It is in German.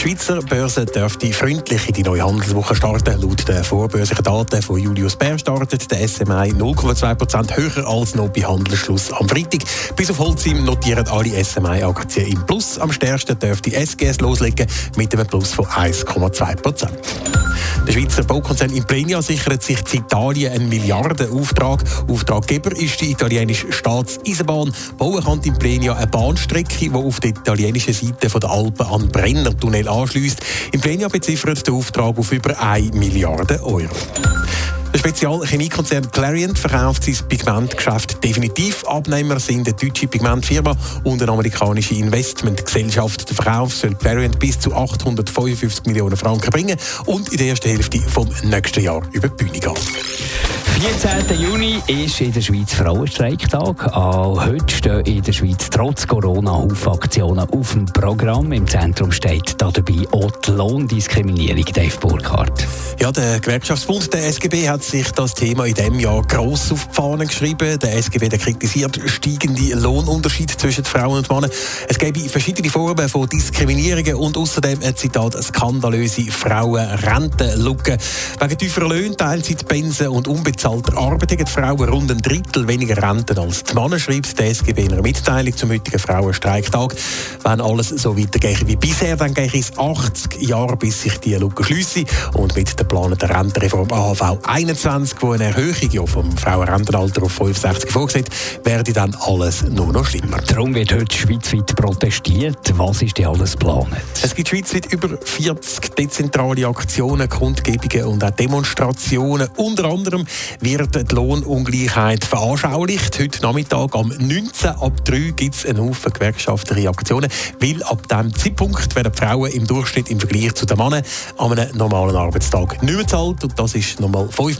Die Schweizer Börse dürfte freundlich in die neue Handelswoche starten. Laut den vorbörslichen Daten von Julius Bär startet der SMI 0,2% höher als noch bei Handelsschluss am Freitag. Bis auf Holzim notieren alle SMI-Aktien im Plus. Am stärksten dürfte SGS loslegen mit einem Plus von 1,2%. Der Schweizer Baukonzern Imprenia sichert sich in Italien einen Milliardenauftrag. Auftraggeber ist die italienische Staatseisenbahn. Bauen kann Imprenia eine Bahnstrecke, die auf der italienischen Seite von der Alpen an Brennertunnel anschließt. Imprenia beziffert den Auftrag auf über 1 Milliarde Euro. Der Spezialchemiekonzern Clariant verkauft sein Pigmentgeschäft definitiv. Abnehmer sind eine deutsche Pigmentfirma und eine amerikanische Investmentgesellschaft. Der Verkauf soll Clariant bis zu 855 Millionen Franken bringen und in der ersten Hälfte vom nächsten Jahr über die Bühne gehen. 14. Juni ist in der Schweiz Frauenstreiktag. Auch heute stehen in der Schweiz trotz Corona-Haufaktionen auf dem Programm. Im Zentrum steht da dabei auch die Lohndiskriminierung. Dave Burkhardt. Ja, der Gewerkschaftsbund, der SGB, hat sich das Thema in diesem Jahr gross auf die Fahnen geschrieben. Der SGB kritisiert steigende Lohnunterschiede zwischen Frauen und Männern. Es gäbe verschiedene Formen von Diskriminierungen und außerdem ein Zitat skandalöse Frauenrentenlücke. Wegen tieferer Löhne, Teilzeitpensen und unbezahlter Arbeit haben Frauen rund ein Drittel weniger Renten als die Männer, schreibt der SGB in einer Mitteilung zum heutigen Frauenstreiktag. Wenn alles so weitergeht wie bisher, dann gehe es 80 Jahre, bis sich die Lücke schliessen. Und mit der geplanten Rentenreform AHV 21, wo eine Erhöhung ja vom Frauenrentenalter auf 65 vorgesehen, werde dann alles nur noch schlimmer. Darum wird heute schweizweit protestiert. Was ist denn alles geplant? Es gibt schweizweit über 40 dezentrale Aktionen, Kundgebungen und auch Demonstrationen. Unter anderem wird die Lohnungleichheit veranschaulicht. Heute Nachmittag am 19. ab 3 gibt es einen Haufen gewerkschaftliche Aktionen, weil ab diesem Zeitpunkt werden Frauen im Durchschnitt im Vergleich zu den Männern an einem normalen Arbeitstag nicht mehr zahlt. Und das ist nochmal fünf